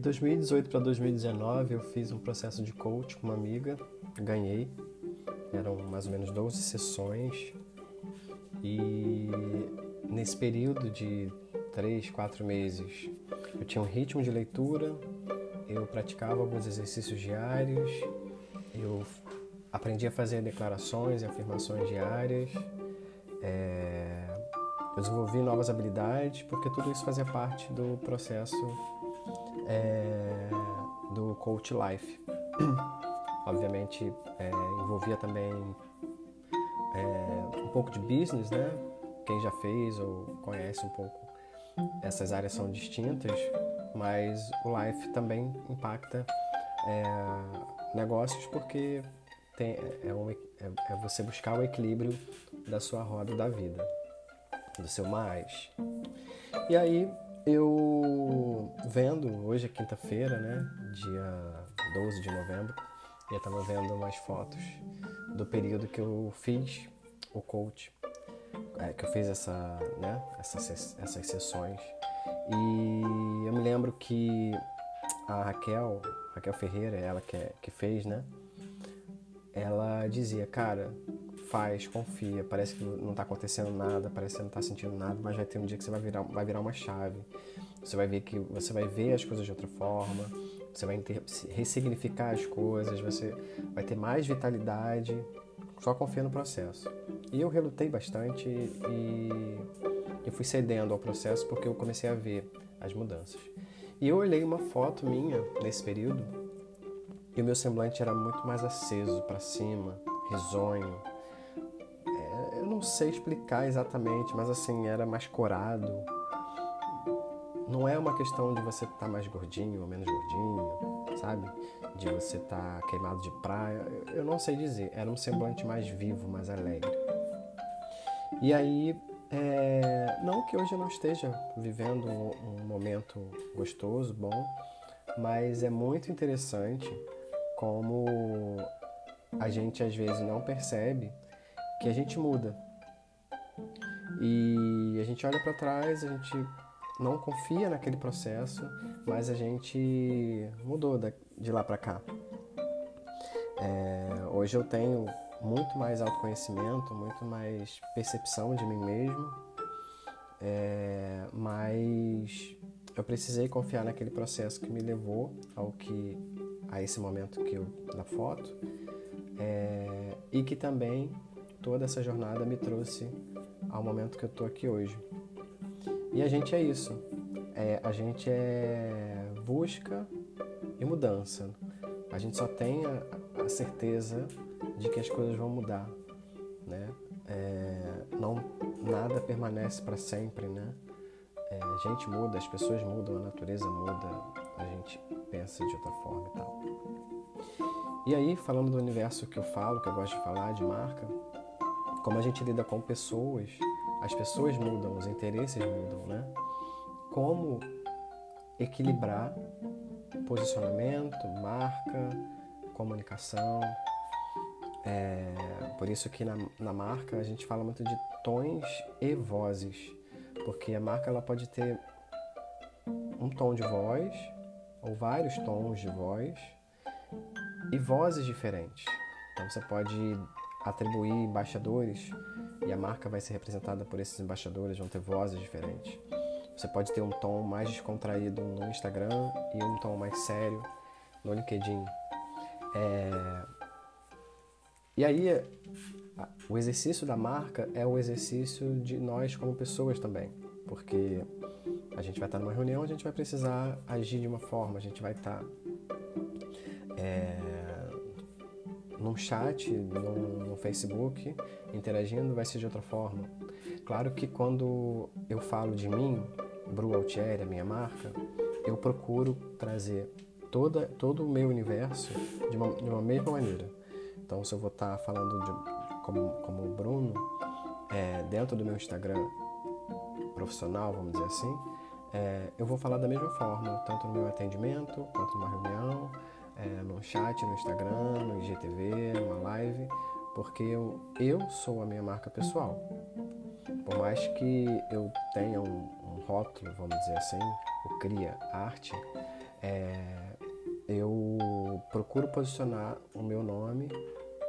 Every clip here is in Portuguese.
2018 para 2019 eu fiz um processo de coach com uma amiga, ganhei. Eram mais ou menos 12 sessões. E nesse período de 3, 4 meses, eu tinha um ritmo de leitura, eu praticava alguns exercícios diários, eu aprendi a fazer declarações e afirmações diárias, é, eu desenvolvi novas habilidades, porque tudo isso fazia parte do processo é, do Coach Life. Obviamente é, envolvia também é, um pouco de business, né? Quem já fez ou conhece um pouco, essas áreas são distintas, mas o Life também impacta é, negócios porque tem, é, um, é, é você buscar o equilíbrio da sua roda da vida, do seu mais. E aí eu vendo, hoje é quinta-feira, né? Dia 12 de novembro, eu estava vendo umas fotos do período que eu fiz o coach, é, que eu fiz essa, né, essas, essas sessões. E eu me lembro que a Raquel, Raquel Ferreira, ela que, é, que fez, né? Ela dizia, cara, faz, confia, parece que não está acontecendo nada, parece que não está sentindo nada, mas vai ter um dia que você vai virar, vai virar uma chave. Você vai ver que você vai ver as coisas de outra forma, você vai ter, ressignificar as coisas, você vai ter mais vitalidade, só confia no processo. E eu relutei bastante e eu fui cedendo ao processo porque eu comecei a ver as mudanças. E eu olhei uma foto minha nesse período e o meu semblante era muito mais aceso para cima, risonho, não sei explicar exatamente, mas assim, era mais corado. Não é uma questão de você estar tá mais gordinho ou menos gordinho, sabe? De você estar tá queimado de praia. Eu não sei dizer. Era um semblante mais vivo, mais alegre. E aí, é... não que hoje eu não esteja vivendo um, um momento gostoso, bom, mas é muito interessante como a gente às vezes não percebe que a gente muda. E a gente olha para trás, a gente não confia naquele processo, mas a gente mudou de lá para cá. É, hoje eu tenho muito mais autoconhecimento, muito mais percepção de mim mesmo, é, mas eu precisei confiar naquele processo que me levou ao que a esse momento que eu na foto é, e que também toda essa jornada me trouxe ao momento que eu estou aqui hoje. E a gente é isso. É, a gente é busca e mudança. A gente só tem a, a certeza de que as coisas vão mudar, né? É, não nada permanece para sempre, né? É, a gente muda, as pessoas mudam, a natureza muda, a gente pensa de outra forma e tal. E aí, falando do universo que eu falo, que eu gosto de falar, de marca, como a gente lida com pessoas, as pessoas mudam, os interesses mudam, né? Como equilibrar posicionamento, marca, comunicação. É, por isso que na, na marca a gente fala muito de tons e vozes, porque a marca ela pode ter um tom de voz ou vários tons de voz e vozes diferentes. Então você pode atribuir embaixadores e a marca vai ser representada por esses embaixadores, vão ter vozes diferentes. Você pode ter um tom mais descontraído no Instagram e um tom mais sério no LinkedIn. É... E aí, o exercício da marca é o exercício de nós como pessoas também, porque a gente vai estar numa reunião, a gente vai precisar agir de uma forma, a gente vai estar é num chat, no, no Facebook, interagindo, vai ser de outra forma. Claro que quando eu falo de mim, Bru Altieri, a minha marca, eu procuro trazer toda, todo o meu universo de uma, de uma mesma maneira. Então, se eu vou estar falando de, como, como o Bruno, é, dentro do meu Instagram profissional, vamos dizer assim, é, eu vou falar da mesma forma, tanto no meu atendimento, quanto numa reunião, é, no chat, no Instagram, no IGTV, numa live, porque eu, eu sou a minha marca pessoal. Por mais que eu tenha um, um rótulo, vamos dizer assim, o Cria Arte, É, eu procuro posicionar o meu nome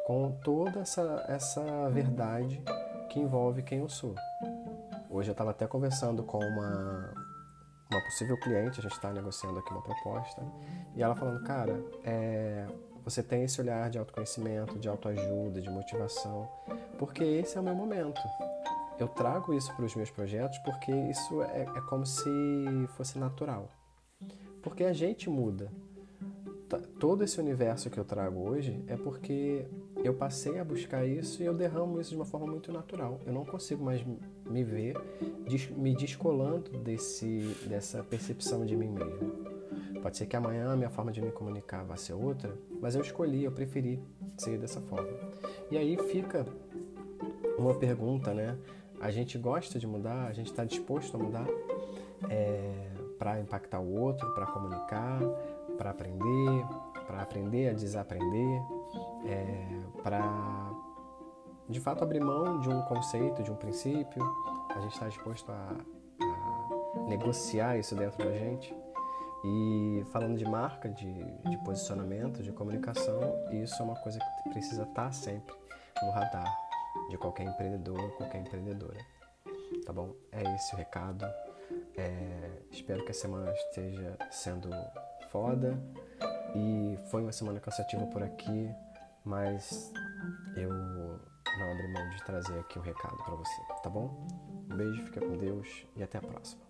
com toda essa, essa verdade que envolve quem eu sou. Hoje eu estava até conversando com uma, uma possível cliente, a gente está negociando aqui uma proposta, e ela falando, cara, é, você tem esse olhar de autoconhecimento, de autoajuda, de motivação, porque esse é o meu momento. Eu trago isso para os meus projetos porque isso é, é como se fosse natural. Porque a gente muda. Todo esse universo que eu trago hoje é porque eu passei a buscar isso e eu derramo isso de uma forma muito natural. Eu não consigo mais me ver me descolando desse, dessa percepção de mim mesmo. Pode ser que amanhã a minha forma de me comunicar vá ser outra, mas eu escolhi, eu preferi ser dessa forma. E aí fica uma pergunta, né? A gente gosta de mudar, a gente está disposto a mudar é, para impactar o outro, para comunicar, para aprender, para aprender a desaprender, é, para de fato abrir mão de um conceito, de um princípio. A gente está disposto a, a negociar isso dentro da gente. E falando de marca, de, de posicionamento, de comunicação, isso é uma coisa que precisa estar tá sempre no radar de qualquer empreendedor, qualquer empreendedora. Tá bom? É esse o recado. É, espero que a semana esteja sendo foda. E foi uma semana cansativa por aqui, mas eu não abri mão de trazer aqui o um recado para você, tá bom? Um beijo, fica com Deus e até a próxima.